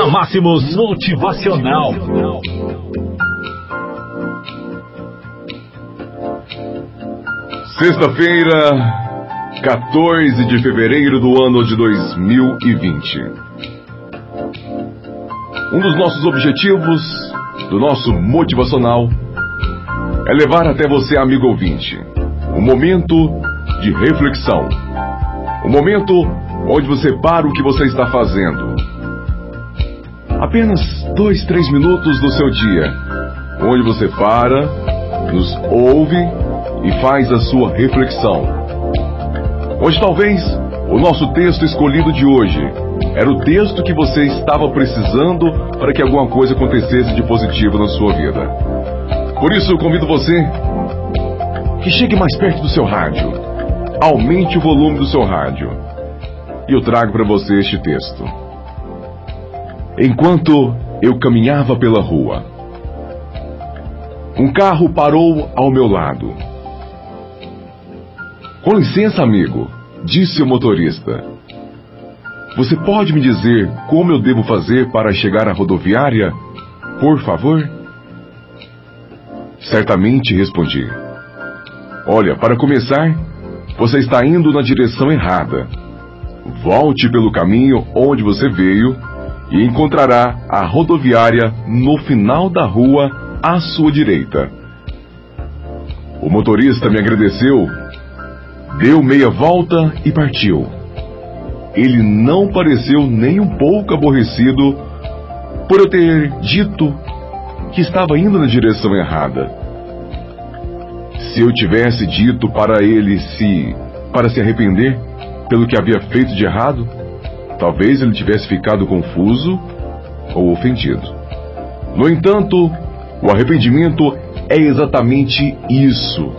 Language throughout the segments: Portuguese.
na Máximos Motivacional. Sexta-feira, 14 de fevereiro do ano de 2020. Um dos nossos objetivos, do nosso motivacional, é levar até você, amigo ouvinte, um momento de reflexão. Um momento onde você para o que você está fazendo. Apenas dois, três minutos do seu dia, onde você para, nos ouve e faz a sua reflexão. Hoje talvez o nosso texto escolhido de hoje era o texto que você estava precisando para que alguma coisa acontecesse de positivo na sua vida. Por isso eu convido você que chegue mais perto do seu rádio. Aumente o volume do seu rádio. E eu trago para você este texto. Enquanto eu caminhava pela rua, um carro parou ao meu lado. Com licença, amigo, disse o motorista. Você pode me dizer como eu devo fazer para chegar à rodoviária? Por favor? Certamente respondi. Olha, para começar, você está indo na direção errada. Volte pelo caminho onde você veio e encontrará a rodoviária no final da rua à sua direita. O motorista me agradeceu Deu meia volta e partiu. Ele não pareceu nem um pouco aborrecido por eu ter dito que estava indo na direção errada. Se eu tivesse dito para ele se para se arrepender pelo que havia feito de errado, talvez ele tivesse ficado confuso ou ofendido. No entanto, o arrependimento é exatamente isso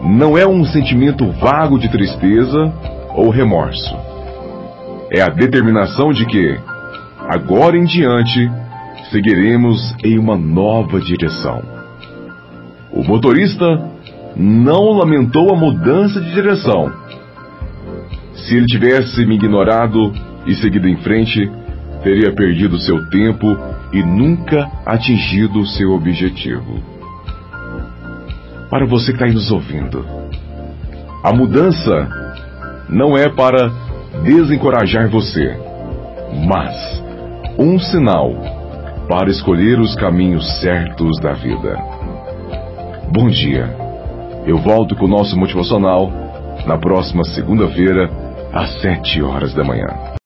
não é um sentimento vago de tristeza ou remorso. É a determinação de que, agora em diante, seguiremos em uma nova direção. O motorista não lamentou a mudança de direção. Se ele tivesse me ignorado e seguido em frente, teria perdido seu tempo e nunca atingido seu objetivo para você que está aí nos ouvindo. A mudança não é para desencorajar você, mas um sinal para escolher os caminhos certos da vida. Bom dia. Eu volto com o nosso motivacional na próxima segunda-feira, às sete horas da manhã.